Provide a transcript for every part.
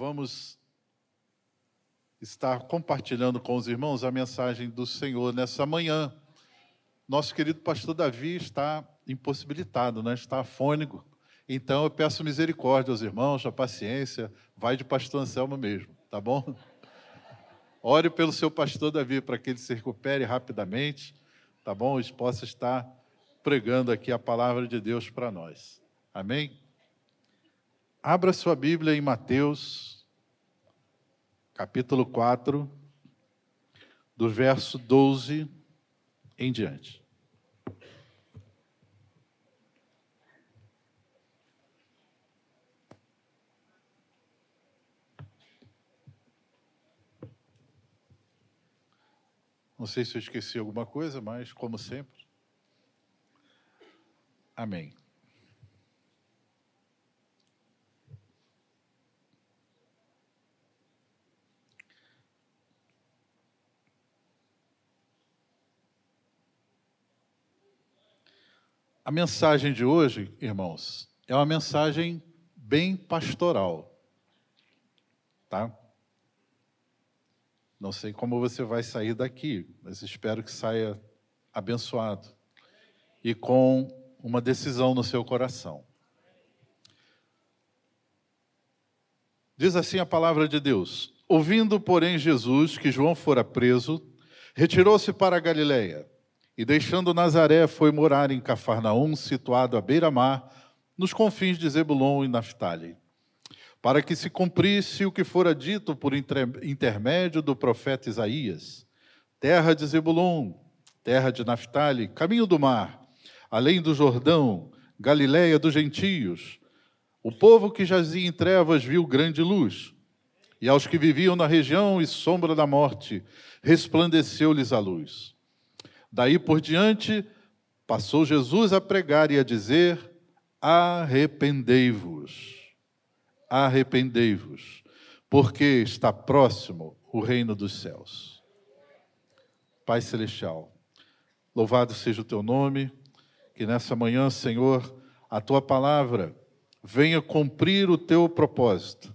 vamos estar compartilhando com os irmãos a mensagem do Senhor nessa manhã. Nosso querido pastor Davi está impossibilitado, né? está afônico. Então eu peço misericórdia aos irmãos, a paciência, vai de pastor Anselmo mesmo, tá bom? Ore pelo seu pastor Davi para que ele se recupere rapidamente, tá bom? E possa estar pregando aqui a palavra de Deus para nós. Amém? Abra sua Bíblia em Mateus, capítulo 4, do verso 12 em diante. Não sei se eu esqueci alguma coisa, mas como sempre. Amém. A mensagem de hoje, irmãos, é uma mensagem bem pastoral. Tá? Não sei como você vai sair daqui, mas espero que saia abençoado e com uma decisão no seu coração. Diz assim a palavra de Deus: Ouvindo, porém, Jesus que João fora preso, retirou-se para a Galiléia e, deixando Nazaré, foi morar em Cafarnaum, situado à beira-mar, nos confins de Zebulon e Naphtali para que se cumprisse o que fora dito por intermédio do profeta Isaías: terra de Zebulon, terra de Naphtali, caminho do mar, além do Jordão, Galiléia dos gentios. O povo que jazia em trevas viu grande luz, e aos que viviam na região e sombra da morte, resplandeceu-lhes a luz. Daí por diante, passou Jesus a pregar e a dizer: Arrependei-vos arrependei-vos, porque está próximo o reino dos céus. Pai Celestial, louvado seja o teu nome, que nessa manhã, Senhor, a tua palavra venha cumprir o teu propósito,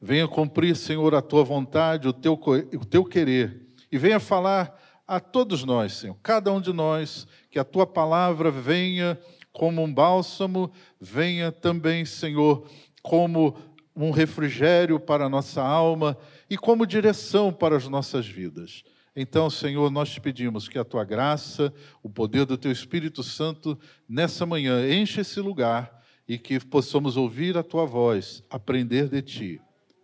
venha cumprir, Senhor, a tua vontade, o teu, o teu querer, e venha falar a todos nós, Senhor, cada um de nós, que a tua palavra venha como um bálsamo, venha também, Senhor, como um refrigério para a nossa alma e como direção para as nossas vidas. Então, Senhor, nós te pedimos que a tua graça, o poder do teu Espírito Santo, nessa manhã, enche esse lugar e que possamos ouvir a tua voz, aprender de ti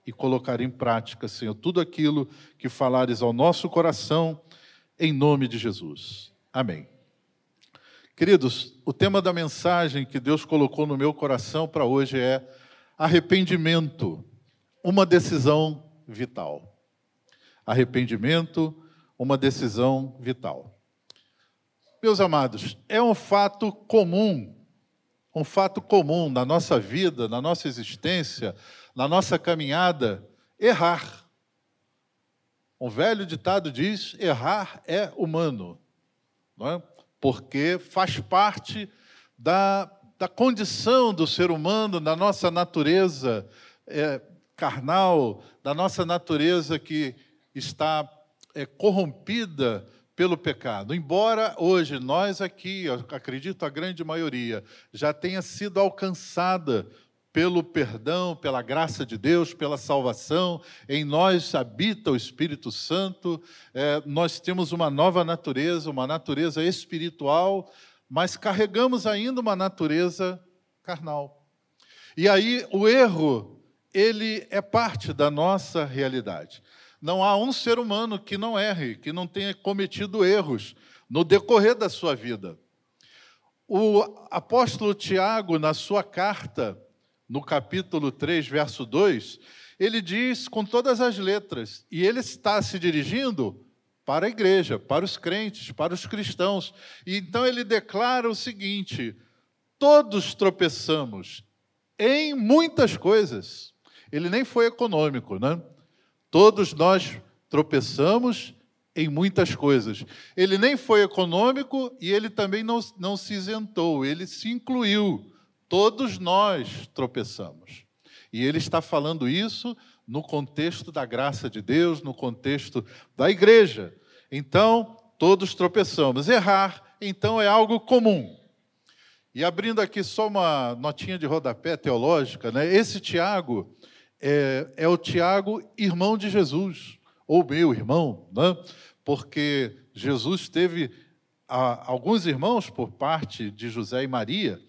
e colocar em prática, Senhor, tudo aquilo que falares ao nosso coração, em nome de Jesus. Amém. Queridos, o tema da mensagem que Deus colocou no meu coração para hoje é Arrependimento, uma decisão vital. Arrependimento, uma decisão vital. Meus amados, é um fato comum, um fato comum na nossa vida, na nossa existência, na nossa caminhada, errar. Um velho ditado diz: errar é humano, não é? porque faz parte da da condição do ser humano, da nossa natureza é, carnal, da nossa natureza que está é, corrompida pelo pecado. Embora hoje nós aqui, acredito a grande maioria, já tenha sido alcançada pelo perdão, pela graça de Deus, pela salvação, em nós habita o Espírito Santo, é, nós temos uma nova natureza, uma natureza espiritual mas carregamos ainda uma natureza carnal. E aí o erro, ele é parte da nossa realidade. Não há um ser humano que não erre, que não tenha cometido erros no decorrer da sua vida. O apóstolo Tiago, na sua carta, no capítulo 3, verso 2, ele diz com todas as letras, e ele está se dirigindo para a igreja, para os crentes, para os cristãos. E então ele declara o seguinte: todos tropeçamos em muitas coisas. Ele nem foi econômico, né? Todos nós tropeçamos em muitas coisas. Ele nem foi econômico e ele também não, não se isentou, ele se incluiu. Todos nós tropeçamos. E ele está falando isso no contexto da graça de Deus, no contexto da igreja. Então, todos tropeçamos. Errar, então, é algo comum. E abrindo aqui só uma notinha de rodapé teológica, né? esse Tiago é, é o Tiago, irmão de Jesus, ou meu irmão, né? porque Jesus teve a, alguns irmãos por parte de José e Maria,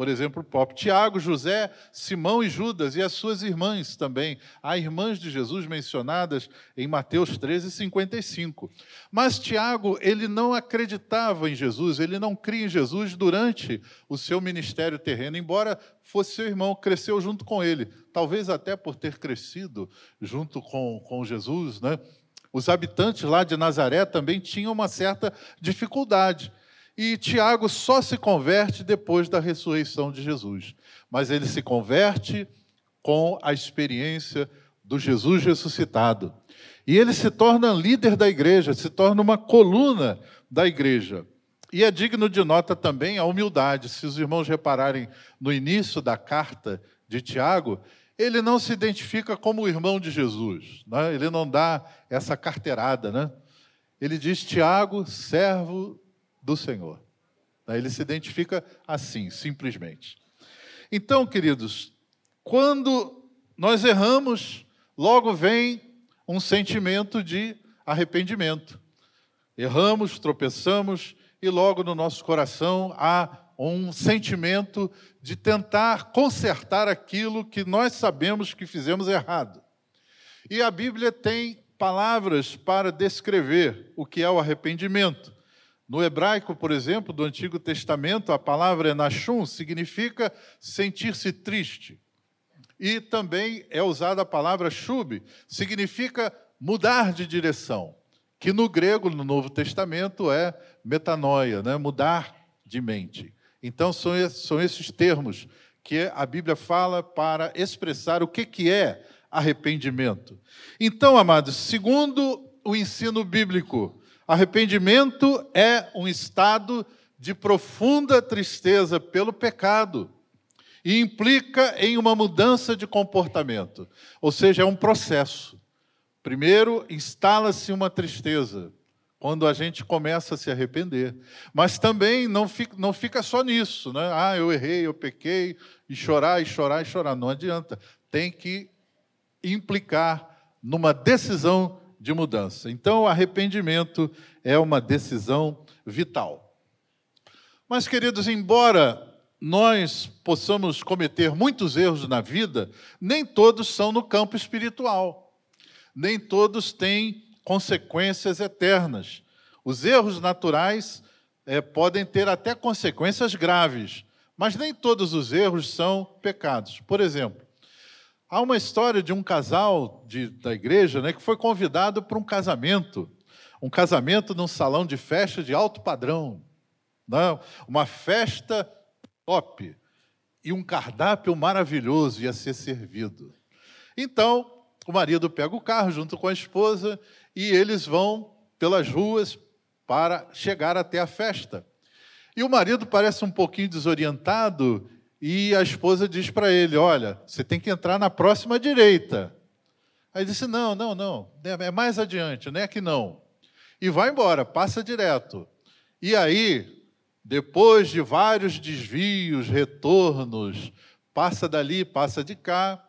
por exemplo, o próprio Tiago, José, Simão e Judas, e as suas irmãs também. Há irmãs de Jesus mencionadas em Mateus 13, 55. Mas Tiago, ele não acreditava em Jesus, ele não cria em Jesus durante o seu ministério terreno, embora fosse seu irmão, cresceu junto com ele. Talvez até por ter crescido junto com, com Jesus, né? Os habitantes lá de Nazaré também tinham uma certa dificuldade. E Tiago só se converte depois da ressurreição de Jesus. Mas ele se converte com a experiência do Jesus ressuscitado. E ele se torna líder da igreja, se torna uma coluna da igreja. E é digno de nota também a humildade. Se os irmãos repararem no início da carta de Tiago, ele não se identifica como o irmão de Jesus, né? ele não dá essa carteirada. Né? Ele diz: Tiago, servo do Senhor. Ele se identifica assim, simplesmente. Então, queridos, quando nós erramos, logo vem um sentimento de arrependimento. Erramos, tropeçamos e logo no nosso coração há um sentimento de tentar consertar aquilo que nós sabemos que fizemos errado. E a Bíblia tem palavras para descrever o que é o arrependimento. No hebraico, por exemplo, do Antigo Testamento, a palavra nashum significa sentir-se triste. E também é usada a palavra shub, significa mudar de direção, que no grego, no Novo Testamento, é metanoia, né? mudar de mente. Então, são são esses termos que a Bíblia fala para expressar o que, que é arrependimento. Então, amados, segundo o ensino bíblico, Arrependimento é um estado de profunda tristeza pelo pecado e implica em uma mudança de comportamento, ou seja, é um processo. Primeiro, instala-se uma tristeza quando a gente começa a se arrepender, mas também não fica, não fica só nisso, né? Ah, eu errei, eu pequei, e chorar, e chorar, e chorar. Não adianta. Tem que implicar numa decisão de mudança. Então, o arrependimento é uma decisão vital. Mas, queridos, embora nós possamos cometer muitos erros na vida, nem todos são no campo espiritual. Nem todos têm consequências eternas. Os erros naturais é, podem ter até consequências graves, mas nem todos os erros são pecados. Por exemplo, Há uma história de um casal de, da igreja né, que foi convidado para um casamento, um casamento num salão de festa de alto padrão, né, uma festa top e um cardápio maravilhoso ia ser servido. Então, o marido pega o carro junto com a esposa e eles vão pelas ruas para chegar até a festa. E o marido parece um pouquinho desorientado e a esposa diz para ele: Olha, você tem que entrar na próxima direita. Aí disse: Não, não, não, é mais adiante, não é que não. E vai embora, passa direto. E aí, depois de vários desvios, retornos, passa dali, passa de cá,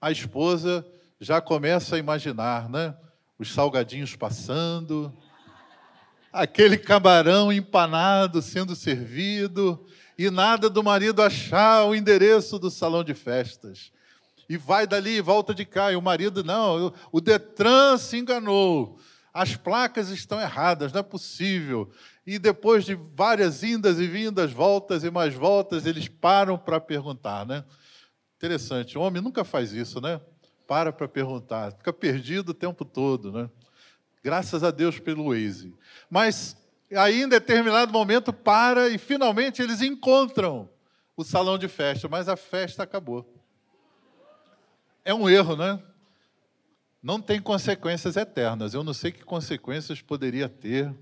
a esposa já começa a imaginar, né? Os salgadinhos passando, aquele camarão empanado sendo servido, e nada do marido achar o endereço do salão de festas. E vai dali, volta de cá, e o marido, não, o Detran se enganou, as placas estão erradas, não é possível. E depois de várias indas e vindas, voltas e mais voltas, eles param para perguntar, né? Interessante, o homem nunca faz isso, né? Para para perguntar, fica perdido o tempo todo, né? Graças a Deus pelo Waze. Mas aí, em determinado momento, para e finalmente eles encontram o salão de festa, mas a festa acabou. É um erro, né? Não tem consequências eternas. Eu não sei que consequências poderia ter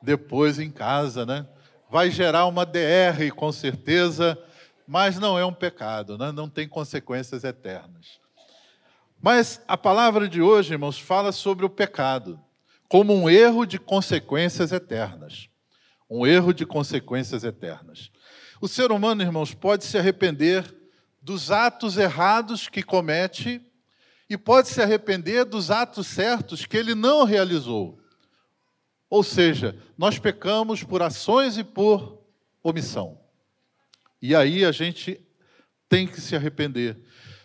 depois em casa, né? Vai gerar uma DR, com certeza, mas não é um pecado, né? não tem consequências eternas. Mas a palavra de hoje, irmãos, fala sobre o pecado como um erro de consequências eternas. Um erro de consequências eternas. O ser humano, irmãos, pode se arrepender dos atos errados que comete e pode se arrepender dos atos certos que ele não realizou. Ou seja, nós pecamos por ações e por omissão. E aí a gente tem que se arrepender.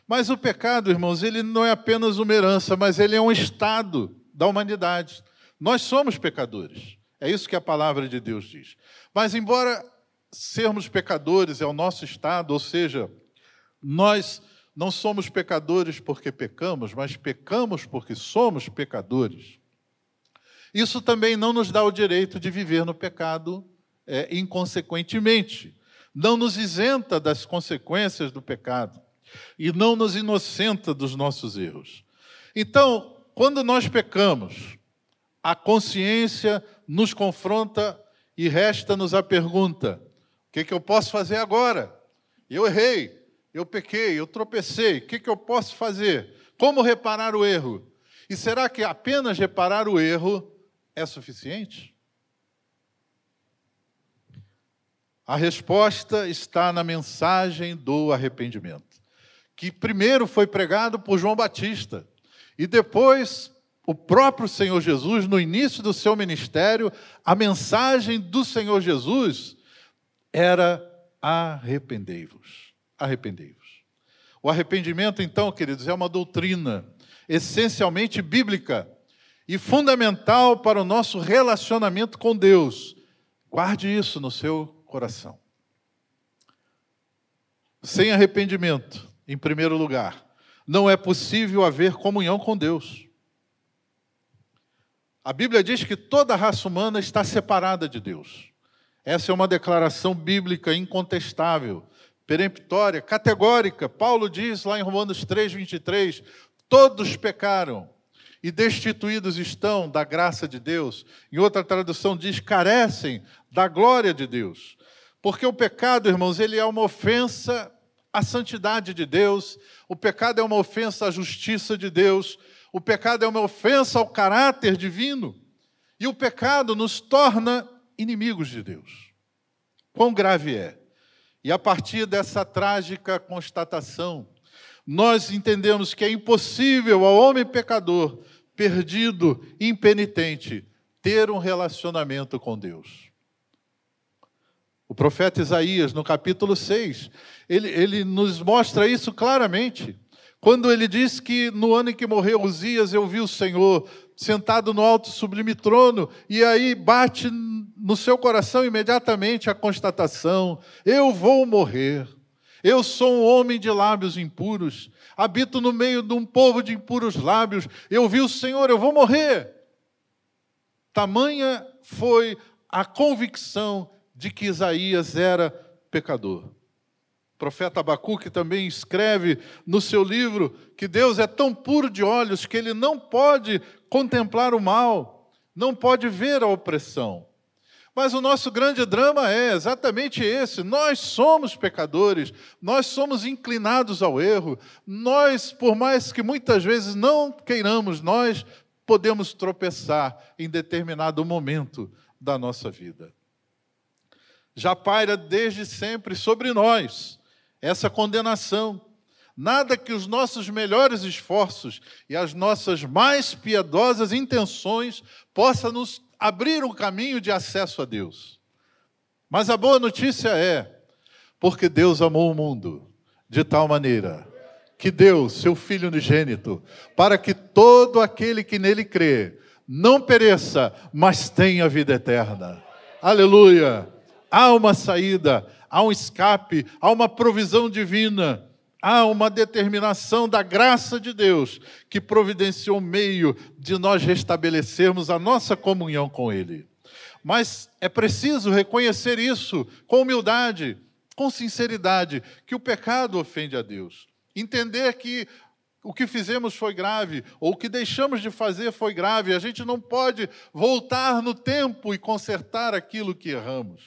Mas o pecado, irmãos, ele não é apenas uma herança, mas ele é um estado da humanidade. Nós somos pecadores. É isso que a palavra de Deus diz. Mas, embora sermos pecadores é o nosso estado, ou seja, nós não somos pecadores porque pecamos, mas pecamos porque somos pecadores. Isso também não nos dá o direito de viver no pecado é, inconsequentemente. Não nos isenta das consequências do pecado e não nos inocenta dos nossos erros. Então, quando nós pecamos, a consciência nos confronta e resta-nos a pergunta: o que, que eu posso fazer agora? Eu errei, eu pequei, eu tropecei, o que, que eu posso fazer? Como reparar o erro? E será que apenas reparar o erro é suficiente? A resposta está na mensagem do arrependimento que primeiro foi pregado por João Batista e depois o próprio Senhor Jesus, no início do seu ministério, a mensagem do Senhor Jesus era arrependei-vos. Arrependei-vos. O arrependimento, então, queridos, é uma doutrina essencialmente bíblica e fundamental para o nosso relacionamento com Deus. Guarde isso no seu coração. Sem arrependimento, em primeiro lugar. Não é possível haver comunhão com Deus. A Bíblia diz que toda a raça humana está separada de Deus. Essa é uma declaração bíblica incontestável, peremptória, categórica. Paulo diz lá em Romanos 3, 23: todos pecaram e destituídos estão da graça de Deus. Em outra tradução diz: carecem da glória de Deus. Porque o pecado, irmãos, ele é uma ofensa a santidade de Deus, o pecado é uma ofensa à justiça de Deus, o pecado é uma ofensa ao caráter divino, e o pecado nos torna inimigos de Deus. Quão grave é? E a partir dessa trágica constatação, nós entendemos que é impossível ao homem pecador, perdido, impenitente, ter um relacionamento com Deus. O profeta Isaías, no capítulo 6, ele, ele nos mostra isso claramente. Quando ele diz que no ano em que morreu Uzias, eu vi o Senhor sentado no alto sublime trono, e aí bate no seu coração imediatamente a constatação: eu vou morrer. Eu sou um homem de lábios impuros, habito no meio de um povo de impuros lábios. Eu vi o Senhor, eu vou morrer. Tamanha foi a convicção de que Isaías era pecador. O profeta Abacuque também escreve no seu livro que Deus é tão puro de olhos que ele não pode contemplar o mal, não pode ver a opressão. Mas o nosso grande drama é exatamente esse: nós somos pecadores, nós somos inclinados ao erro, nós, por mais que muitas vezes não queiramos, nós podemos tropeçar em determinado momento da nossa vida já paira desde sempre sobre nós essa condenação. Nada que os nossos melhores esforços e as nossas mais piedosas intenções possa nos abrir um caminho de acesso a Deus. Mas a boa notícia é, porque Deus amou o mundo de tal maneira que deu seu Filho unigênito, para que todo aquele que nele crê não pereça, mas tenha vida eterna. Aleluia! há uma saída, há um escape, há uma provisão divina, há uma determinação da graça de Deus que providenciou meio de nós restabelecermos a nossa comunhão com Ele. Mas é preciso reconhecer isso com humildade, com sinceridade, que o pecado ofende a Deus. Entender que o que fizemos foi grave, ou o que deixamos de fazer foi grave. A gente não pode voltar no tempo e consertar aquilo que erramos.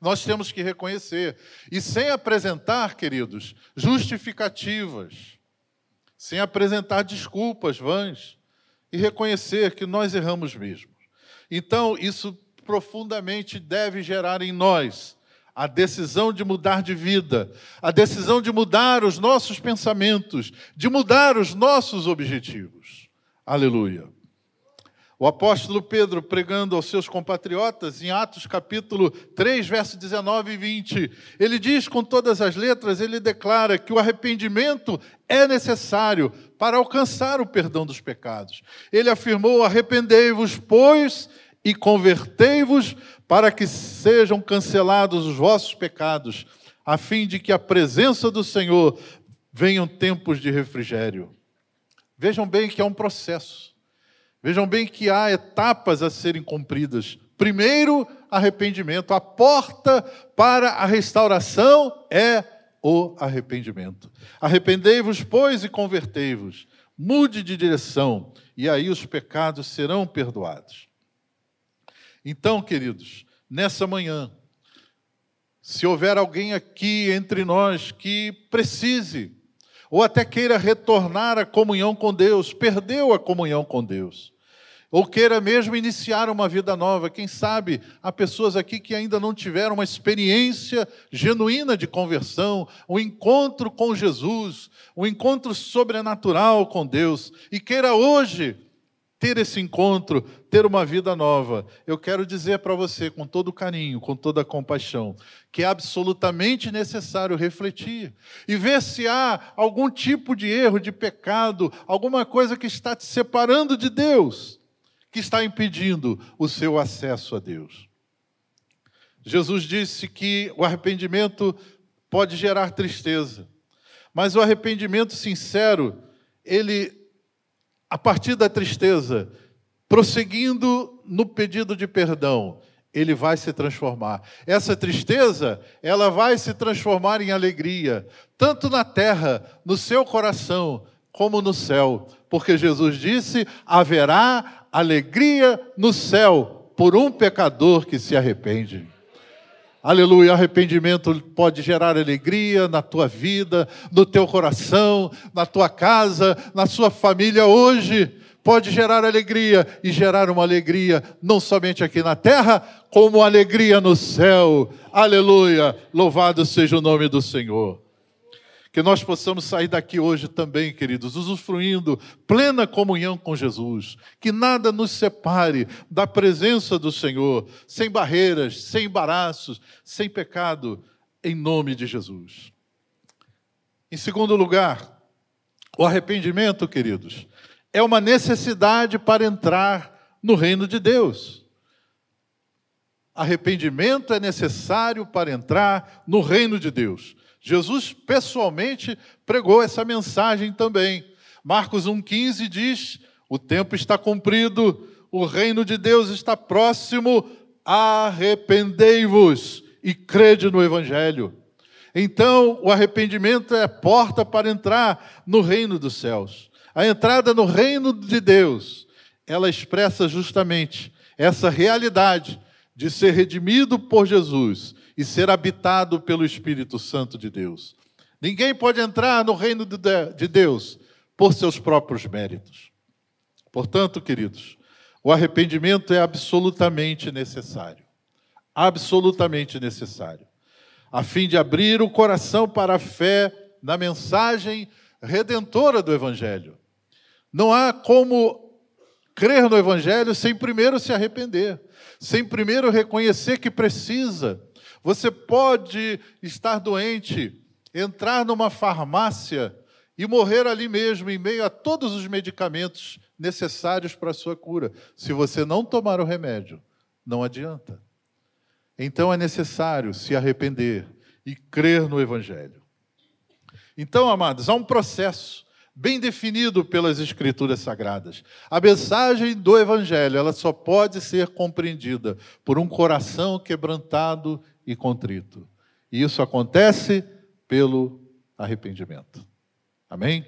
Nós temos que reconhecer. E sem apresentar, queridos, justificativas, sem apresentar desculpas vãs, e reconhecer que nós erramos mesmo. Então, isso profundamente deve gerar em nós a decisão de mudar de vida, a decisão de mudar os nossos pensamentos, de mudar os nossos objetivos. Aleluia. O apóstolo Pedro, pregando aos seus compatriotas, em Atos capítulo 3, verso 19 e 20, ele diz com todas as letras, ele declara que o arrependimento é necessário para alcançar o perdão dos pecados. Ele afirmou: arrependei-vos, pois, e convertei-vos, para que sejam cancelados os vossos pecados, a fim de que a presença do Senhor venham tempos de refrigério. Vejam bem que é um processo. Vejam bem que há etapas a serem cumpridas. Primeiro, arrependimento. A porta para a restauração é o arrependimento. Arrependei-vos, pois, e convertei-vos. Mude de direção, e aí os pecados serão perdoados. Então, queridos, nessa manhã, se houver alguém aqui entre nós que precise ou até queira retornar à comunhão com Deus, perdeu a comunhão com Deus, ou queira mesmo iniciar uma vida nova. Quem sabe há pessoas aqui que ainda não tiveram uma experiência genuína de conversão, um encontro com Jesus, um encontro sobrenatural com Deus, e queira hoje ter esse encontro, ter uma vida nova, eu quero dizer para você, com todo carinho, com toda compaixão, que é absolutamente necessário refletir e ver se há algum tipo de erro, de pecado, alguma coisa que está te separando de Deus, que está impedindo o seu acesso a Deus. Jesus disse que o arrependimento pode gerar tristeza, mas o arrependimento sincero, ele a partir da tristeza, prosseguindo no pedido de perdão, ele vai se transformar. Essa tristeza, ela vai se transformar em alegria, tanto na terra, no seu coração, como no céu, porque Jesus disse: haverá alegria no céu por um pecador que se arrepende. Aleluia, arrependimento pode gerar alegria na tua vida, no teu coração, na tua casa, na sua família hoje. Pode gerar alegria e gerar uma alegria não somente aqui na terra, como alegria no céu. Aleluia, louvado seja o nome do Senhor. Que nós possamos sair daqui hoje também, queridos, usufruindo plena comunhão com Jesus. Que nada nos separe da presença do Senhor, sem barreiras, sem embaraços, sem pecado, em nome de Jesus. Em segundo lugar, o arrependimento, queridos, é uma necessidade para entrar no reino de Deus. Arrependimento é necessário para entrar no reino de Deus. Jesus pessoalmente pregou essa mensagem também. Marcos 1,15 diz: O tempo está cumprido, o reino de Deus está próximo, arrependei-vos e crede no Evangelho. Então, o arrependimento é a porta para entrar no reino dos céus. A entrada no reino de Deus, ela expressa justamente essa realidade de ser redimido por Jesus e ser habitado pelo Espírito Santo de Deus. Ninguém pode entrar no reino de Deus por seus próprios méritos. Portanto, queridos, o arrependimento é absolutamente necessário. Absolutamente necessário. A fim de abrir o coração para a fé na mensagem redentora do Evangelho. Não há como crer no Evangelho sem primeiro se arrepender, sem primeiro reconhecer que precisa você pode estar doente, entrar numa farmácia e morrer ali mesmo, em meio a todos os medicamentos necessários para a sua cura. Se você não tomar o remédio, não adianta. Então é necessário se arrepender e crer no Evangelho. Então, amados, há um processo bem definido pelas Escrituras Sagradas. A mensagem do Evangelho ela só pode ser compreendida por um coração quebrantado e contrito. E isso acontece pelo arrependimento. Amém?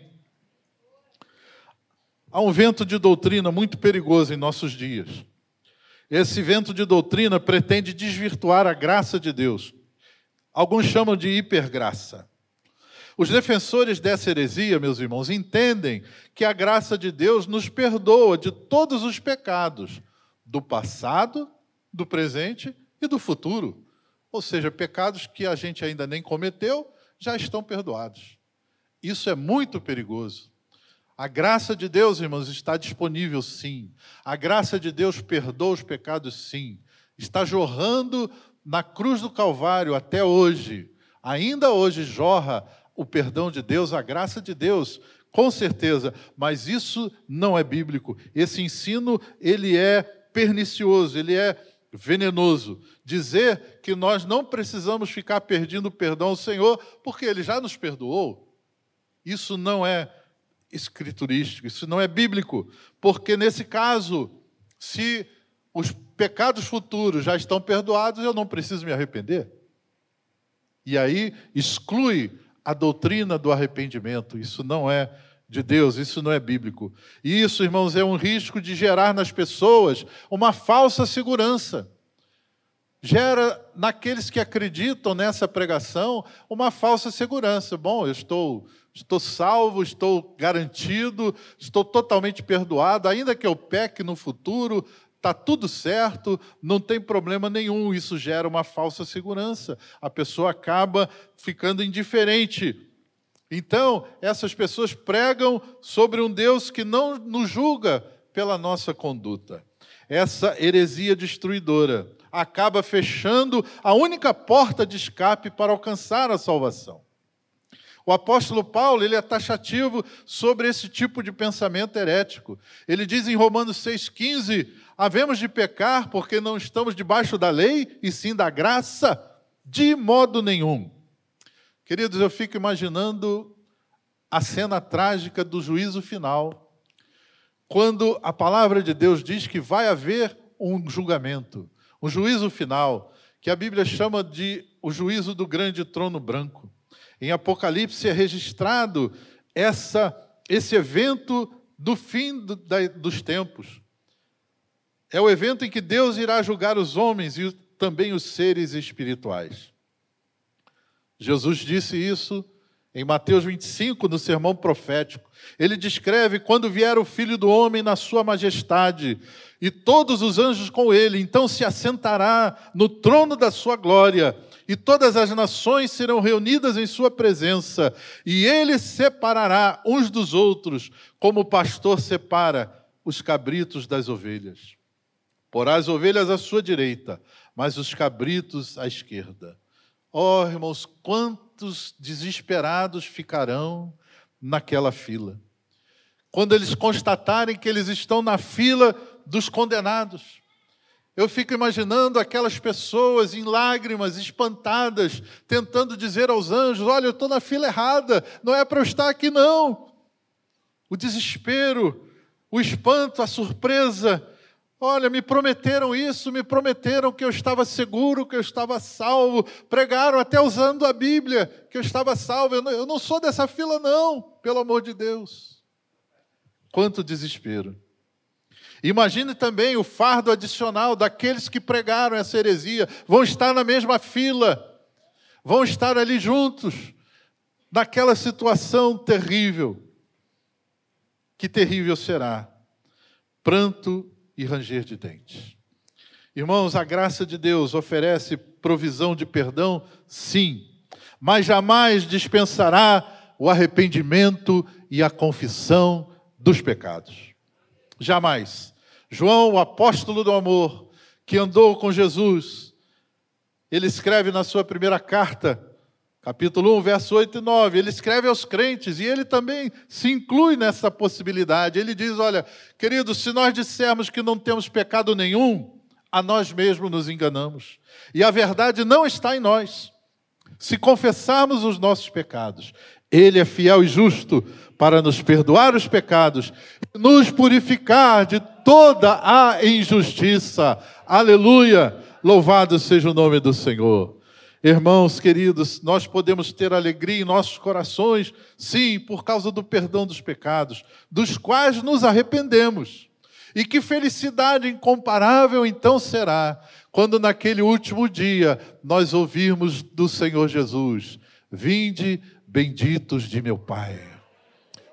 Há um vento de doutrina muito perigoso em nossos dias. Esse vento de doutrina pretende desvirtuar a graça de Deus. Alguns chamam de hipergraça. Os defensores dessa heresia, meus irmãos, entendem que a graça de Deus nos perdoa de todos os pecados, do passado, do presente e do futuro. Ou seja, pecados que a gente ainda nem cometeu já estão perdoados. Isso é muito perigoso. A graça de Deus, irmãos, está disponível sim. A graça de Deus perdoa os pecados sim. Está jorrando na cruz do Calvário até hoje. Ainda hoje jorra o perdão de Deus, a graça de Deus, com certeza, mas isso não é bíblico. Esse ensino, ele é pernicioso, ele é venenoso. Dizer que nós não precisamos ficar perdendo perdão ao Senhor, porque ele já nos perdoou. Isso não é escriturístico, isso não é bíblico, porque nesse caso, se os pecados futuros já estão perdoados, eu não preciso me arrepender. E aí exclui a doutrina do arrependimento. Isso não é de Deus, isso não é bíblico. E isso, irmãos, é um risco de gerar nas pessoas uma falsa segurança. Gera naqueles que acreditam nessa pregação uma falsa segurança. Bom, eu estou estou salvo, estou garantido, estou totalmente perdoado, ainda que eu peque no futuro, está tudo certo, não tem problema nenhum. Isso gera uma falsa segurança. A pessoa acaba ficando indiferente. Então, essas pessoas pregam sobre um Deus que não nos julga pela nossa conduta. Essa heresia destruidora acaba fechando a única porta de escape para alcançar a salvação. O apóstolo Paulo, ele é taxativo sobre esse tipo de pensamento herético. Ele diz em Romanos 6,15: havemos de pecar porque não estamos debaixo da lei, e sim da graça? De modo nenhum. Queridos, eu fico imaginando a cena trágica do juízo final, quando a palavra de Deus diz que vai haver um julgamento, um juízo final, que a Bíblia chama de o juízo do grande trono branco. Em Apocalipse é registrado essa, esse evento do fim do, da, dos tempos. É o evento em que Deus irá julgar os homens e também os seres espirituais. Jesus disse isso em Mateus 25, no sermão profético. Ele descreve quando vier o filho do homem na sua majestade e todos os anjos com ele, então se assentará no trono da sua glória e todas as nações serão reunidas em sua presença, e ele separará uns dos outros, como o pastor separa os cabritos das ovelhas. Porá as ovelhas à sua direita, mas os cabritos à esquerda. Oh, irmãos, quantos desesperados ficarão naquela fila. Quando eles constatarem que eles estão na fila dos condenados. Eu fico imaginando aquelas pessoas em lágrimas, espantadas, tentando dizer aos anjos: Olha, eu estou na fila errada, não é para eu estar aqui, não. O desespero, o espanto, a surpresa. Olha, me prometeram isso, me prometeram que eu estava seguro, que eu estava salvo. Pregaram até usando a Bíblia que eu estava salvo. Eu não, eu não sou dessa fila, não, pelo amor de Deus. Quanto desespero. Imagine também o fardo adicional daqueles que pregaram essa heresia, vão estar na mesma fila, vão estar ali juntos, naquela situação terrível. Que terrível será! Pranto e ranger de dentes. Irmãos, a graça de Deus oferece provisão de perdão, sim, mas jamais dispensará o arrependimento e a confissão dos pecados. Jamais. João, o apóstolo do amor, que andou com Jesus, ele escreve na sua primeira carta, capítulo 1, verso 8 e 9, ele escreve aos crentes e ele também se inclui nessa possibilidade. Ele diz: Olha, queridos, se nós dissermos que não temos pecado nenhum, a nós mesmos nos enganamos, e a verdade não está em nós. Se confessarmos os nossos pecados, Ele é fiel e justo para nos perdoar os pecados e nos purificar de toda a injustiça. Aleluia! Louvado seja o nome do Senhor. Irmãos queridos, nós podemos ter alegria em nossos corações, sim, por causa do perdão dos pecados, dos quais nos arrependemos. E que felicidade incomparável então será quando naquele último dia nós ouvirmos do Senhor Jesus: Vinde, benditos de meu Pai.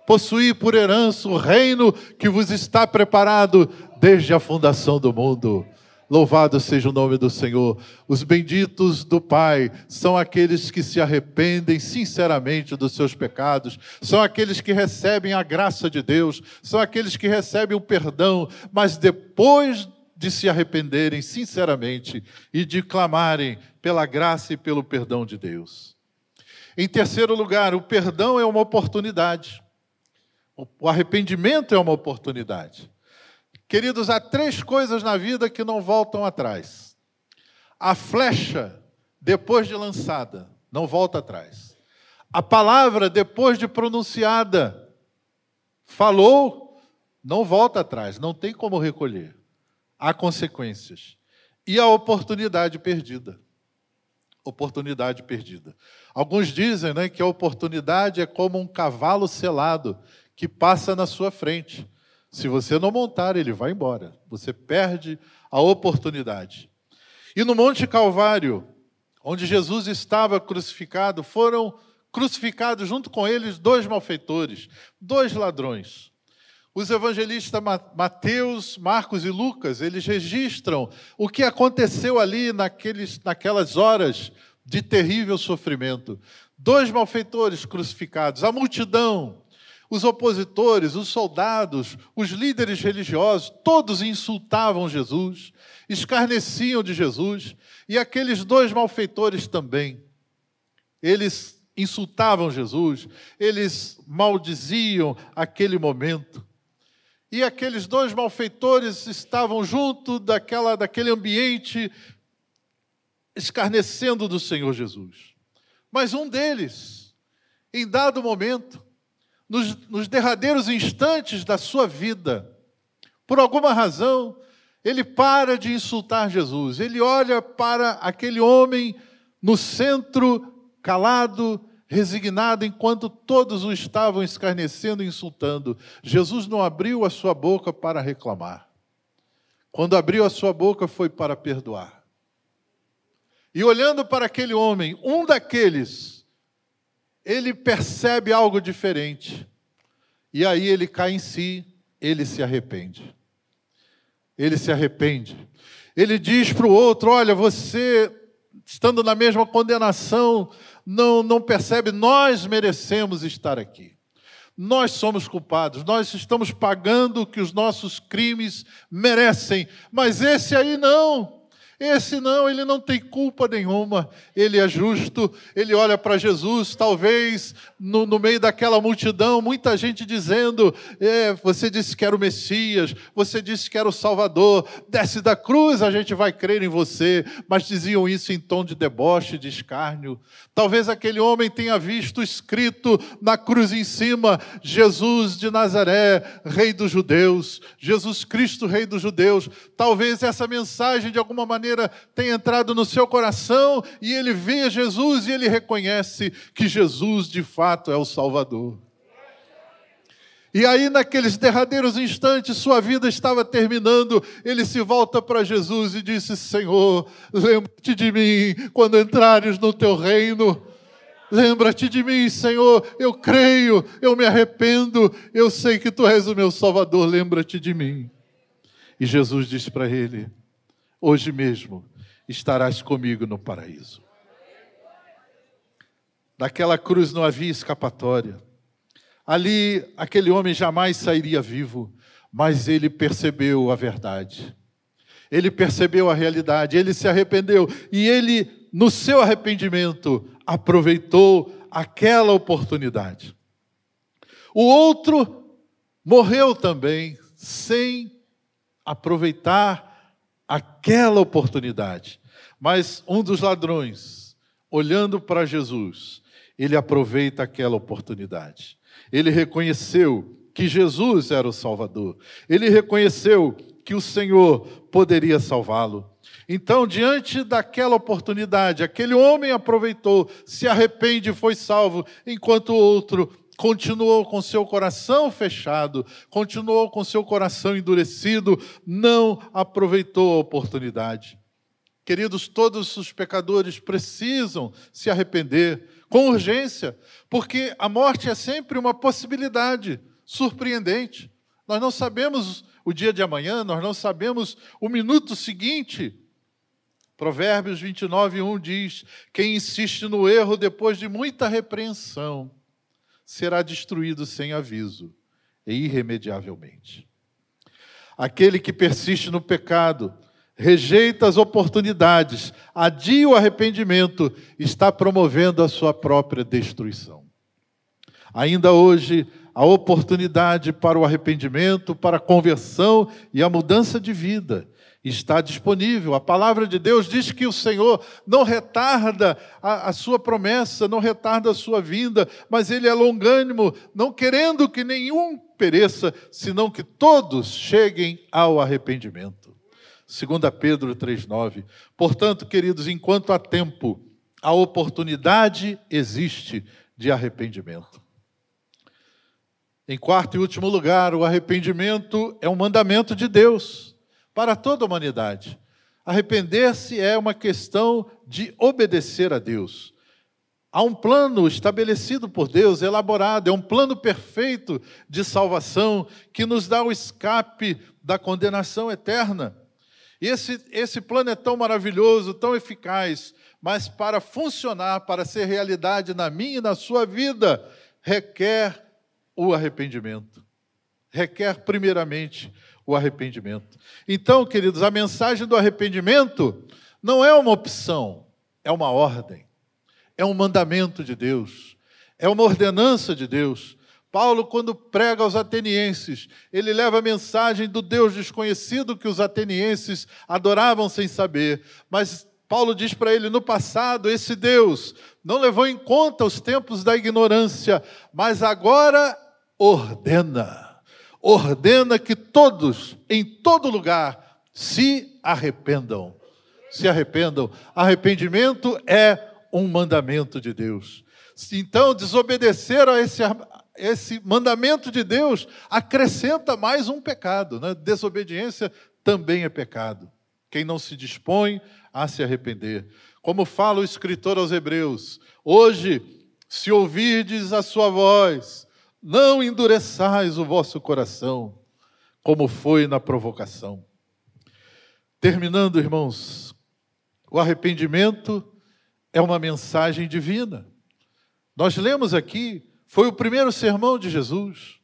Possuí por herança o reino que vos está preparado desde a fundação do mundo. Louvado seja o nome do Senhor. Os benditos do Pai são aqueles que se arrependem sinceramente dos seus pecados, são aqueles que recebem a graça de Deus, são aqueles que recebem o perdão, mas depois de se arrependerem sinceramente e de clamarem pela graça e pelo perdão de Deus. Em terceiro lugar, o perdão é uma oportunidade. O arrependimento é uma oportunidade. Queridos, há três coisas na vida que não voltam atrás. A flecha, depois de lançada, não volta atrás. A palavra, depois de pronunciada, falou, não volta atrás, não tem como recolher. Há consequências. E a oportunidade perdida. Oportunidade perdida. Alguns dizem né, que a oportunidade é como um cavalo selado que passa na sua frente. Se você não montar, ele vai embora. Você perde a oportunidade. E no Monte Calvário, onde Jesus estava crucificado, foram crucificados junto com eles dois malfeitores, dois ladrões. Os evangelistas Mateus, Marcos e Lucas, eles registram o que aconteceu ali naqueles, naquelas horas de terrível sofrimento. Dois malfeitores crucificados, a multidão, os opositores, os soldados, os líderes religiosos, todos insultavam Jesus, escarneciam de Jesus, e aqueles dois malfeitores também. Eles insultavam Jesus, eles maldiziam aquele momento. E aqueles dois malfeitores estavam junto daquela, daquele ambiente escarnecendo do Senhor Jesus. Mas um deles, em dado momento, nos, nos derradeiros instantes da sua vida, por alguma razão, ele para de insultar Jesus, ele olha para aquele homem no centro, calado, resignado, enquanto todos o estavam escarnecendo e insultando. Jesus não abriu a sua boca para reclamar. Quando abriu a sua boca foi para perdoar. E olhando para aquele homem, um daqueles ele percebe algo diferente. E aí ele cai em si, ele se arrepende. Ele se arrepende. Ele diz para o outro: Olha, você, estando na mesma condenação, não, não percebe, nós merecemos estar aqui. Nós somos culpados, nós estamos pagando o que os nossos crimes merecem, mas esse aí não. Esse não, ele não tem culpa nenhuma, ele é justo, ele olha para Jesus, talvez no, no, meio daquela multidão, muita gente dizendo: é, Você disse que era o Messias, você disse que era o Salvador, desce da cruz, a gente vai crer em você. Mas diziam isso em tom de deboche, de escárnio. Talvez aquele homem tenha visto escrito na cruz em cima: Jesus de Nazaré, Rei dos Judeus, Jesus Cristo, Rei dos Judeus. Talvez essa mensagem, de alguma maneira, maneira tem entrado no seu coração e ele vê Jesus e ele reconhece que Jesus de fato é o Salvador. E aí, naqueles derradeiros instantes, sua vida estava terminando. Ele se volta para Jesus e disse: Senhor, lembra-te de mim quando entrares no teu reino. Lembra-te de mim, Senhor. Eu creio, eu me arrependo. Eu sei que tu és o meu Salvador. Lembra-te de mim. E Jesus disse para ele: hoje mesmo estarás comigo no paraíso. Daquela cruz não havia escapatória. Ali, aquele homem jamais sairia vivo, mas ele percebeu a verdade. Ele percebeu a realidade, ele se arrependeu e ele, no seu arrependimento, aproveitou aquela oportunidade. O outro morreu também sem aproveitar aquela oportunidade. Mas um dos ladrões, olhando para Jesus, ele aproveita aquela oportunidade. Ele reconheceu que Jesus era o Salvador. Ele reconheceu que o Senhor poderia salvá-lo. Então, diante daquela oportunidade, aquele homem aproveitou, se arrepende e foi salvo, enquanto o outro continuou com seu coração fechado, continuou com seu coração endurecido, não aproveitou a oportunidade. Queridos, todos os pecadores precisam se arrepender com urgência, porque a morte é sempre uma possibilidade surpreendente. Nós não sabemos o dia de amanhã, nós não sabemos o minuto seguinte. Provérbios 29, 1 diz: Quem insiste no erro depois de muita repreensão será destruído sem aviso e irremediavelmente. Aquele que persiste no pecado, rejeita as oportunidades, adia o arrependimento, está promovendo a sua própria destruição. Ainda hoje, a oportunidade para o arrependimento, para a conversão e a mudança de vida está disponível. A palavra de Deus diz que o Senhor não retarda a, a, sua promessa, não retarda a sua vinda, mas Ele é longânimo, não querendo que nenhum pereça, senão que todos cheguem ao arrependimento. 2 Pedro 3,9. Portanto, queridos, enquanto há tempo, a oportunidade existe de arrependimento. Em quarto e último lugar, o arrependimento é um mandamento de Deus para toda a humanidade. Arrepender-se é uma questão de obedecer a Deus. Há um plano estabelecido por Deus, elaborado, é um plano perfeito de salvação que nos dá o escape da condenação eterna. E esse, esse plano é tão maravilhoso, tão eficaz, mas para funcionar, para ser realidade na minha e na sua vida, requer o arrependimento. Requer, primeiramente, o arrependimento. Então, queridos, a mensagem do arrependimento não é uma opção, é uma ordem, é um mandamento de Deus, é uma ordenança de Deus. Paulo, quando prega aos atenienses, ele leva a mensagem do Deus desconhecido que os atenienses adoravam sem saber. Mas Paulo diz para ele: no passado, esse Deus não levou em conta os tempos da ignorância, mas agora ordena. Ordena que todos, em todo lugar, se arrependam. Se arrependam. Arrependimento é um mandamento de Deus. Então, desobedecer a esse esse mandamento de Deus acrescenta mais um pecado. Né? Desobediência também é pecado. Quem não se dispõe a se arrepender. Como fala o escritor aos Hebreus, hoje, se ouvirdes a sua voz, não endureçais o vosso coração, como foi na provocação. Terminando, irmãos, o arrependimento é uma mensagem divina. Nós lemos aqui foi o primeiro sermão de Jesus.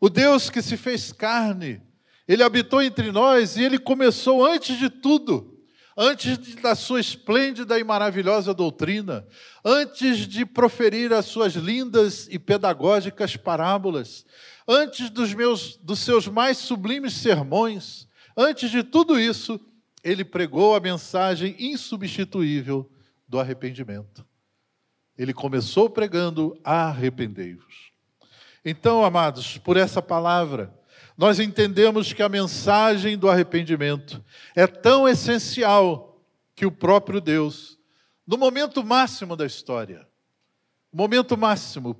O Deus que se fez carne, ele habitou entre nós e ele começou antes de tudo, antes da sua esplêndida e maravilhosa doutrina, antes de proferir as suas lindas e pedagógicas parábolas, antes dos meus dos seus mais sublimes sermões, antes de tudo isso, ele pregou a mensagem insubstituível do arrependimento. Ele começou pregando: arrependei-vos. Então, amados, por essa palavra, nós entendemos que a mensagem do arrependimento é tão essencial que o próprio Deus, no momento máximo da história, momento máximo,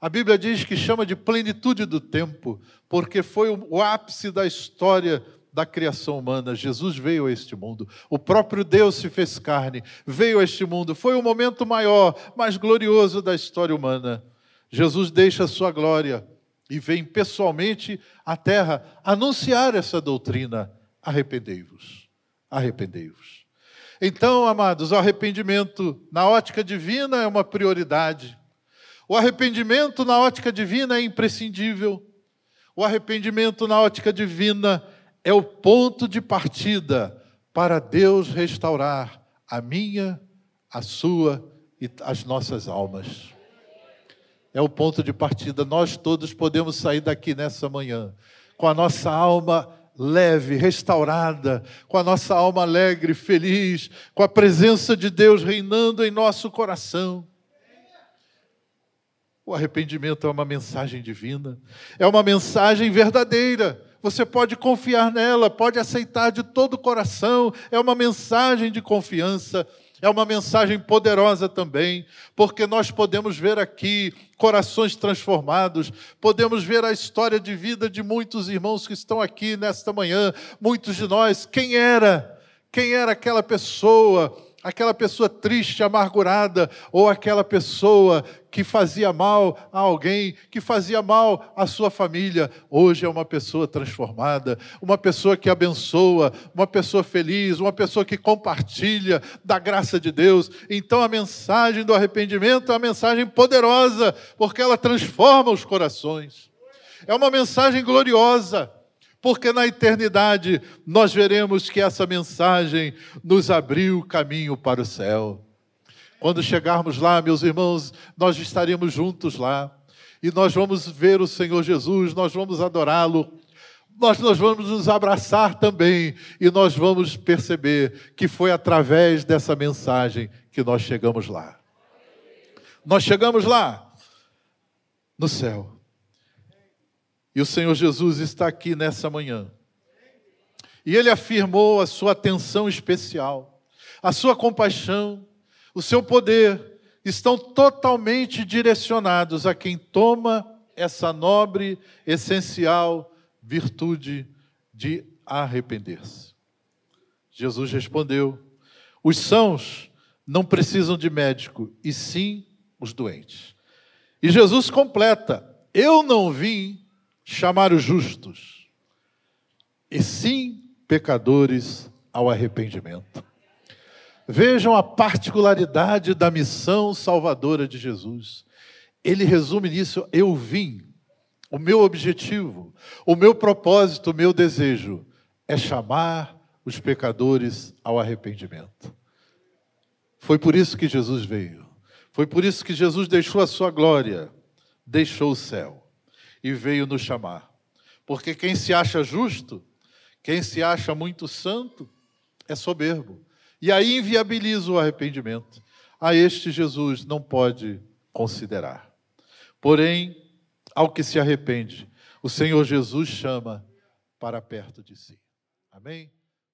a Bíblia diz que chama de plenitude do tempo, porque foi o ápice da história da criação humana. Jesus veio a este mundo. O próprio Deus se fez carne, veio a este mundo. Foi o momento maior, mais glorioso da história humana. Jesus deixa a sua glória e vem pessoalmente à terra anunciar essa doutrina. Arrependei-vos. Arrependei-vos. Então, amados, o arrependimento na ótica divina é uma prioridade. O arrependimento na ótica divina é imprescindível. O arrependimento na ótica divina é o ponto de partida para Deus restaurar a minha, a sua e as nossas almas. É o ponto de partida. Nós todos podemos sair daqui nessa manhã com a nossa alma leve, restaurada, com a nossa alma alegre, feliz, com a presença de Deus reinando em nosso coração. O arrependimento é uma mensagem divina, é uma mensagem verdadeira você pode confiar nela, pode aceitar de todo o coração, é uma mensagem de confiança. É uma mensagem poderosa também, porque nós podemos ver aqui corações transformados, podemos ver a história de vida de muitos irmãos que estão aqui nesta manhã, muitos de nós. Quem era? Quem era aquela pessoa? Aquela pessoa triste, amargurada, ou aquela pessoa que fazia mal a alguém, que fazia mal à sua família, hoje é uma pessoa transformada, uma pessoa que abençoa, uma pessoa feliz, uma pessoa que compartilha da graça de Deus. Então a mensagem do arrependimento é uma mensagem poderosa, porque ela transforma os corações. É uma mensagem gloriosa porque na eternidade nós veremos que essa mensagem nos abriu caminho para o céu. Quando chegarmos lá, meus irmãos, nós estaremos juntos lá. E nós vamos ver o Senhor Jesus, nós vamos adorá-lo, nós, nós vamos nos abraçar também e nós vamos perceber que foi através dessa mensagem que nós chegamos lá. Nós chegamos lá, no céu. E o Senhor Jesus está aqui nessa manhã. E ele afirmou a sua atenção especial, a sua compaixão, o seu poder estão totalmente direcionados a quem toma essa nobre, essencial virtude de arrepender-se. Jesus respondeu: Os sãos não precisam de médico, e sim os doentes. E Jesus completa: Eu não vim chamar os justos, e sim pecadores ao arrependimento. Vejam a particularidade da missão salvadora de Jesus. Ele resume nisso: eu vim. O meu objetivo, o meu propósito, o meu desejo é chamar os pecadores ao arrependimento. Foi por isso que Jesus veio. Foi por isso que Jesus deixou a sua glória, deixou o céu e veio nos chamar. Porque quem se acha justo, quem se acha muito santo, é soberbo. E aí inviabiliza o arrependimento. A este Jesus não pode considerar. Porém, ao que se arrepende, o Senhor Jesus chama para perto de si. Amém?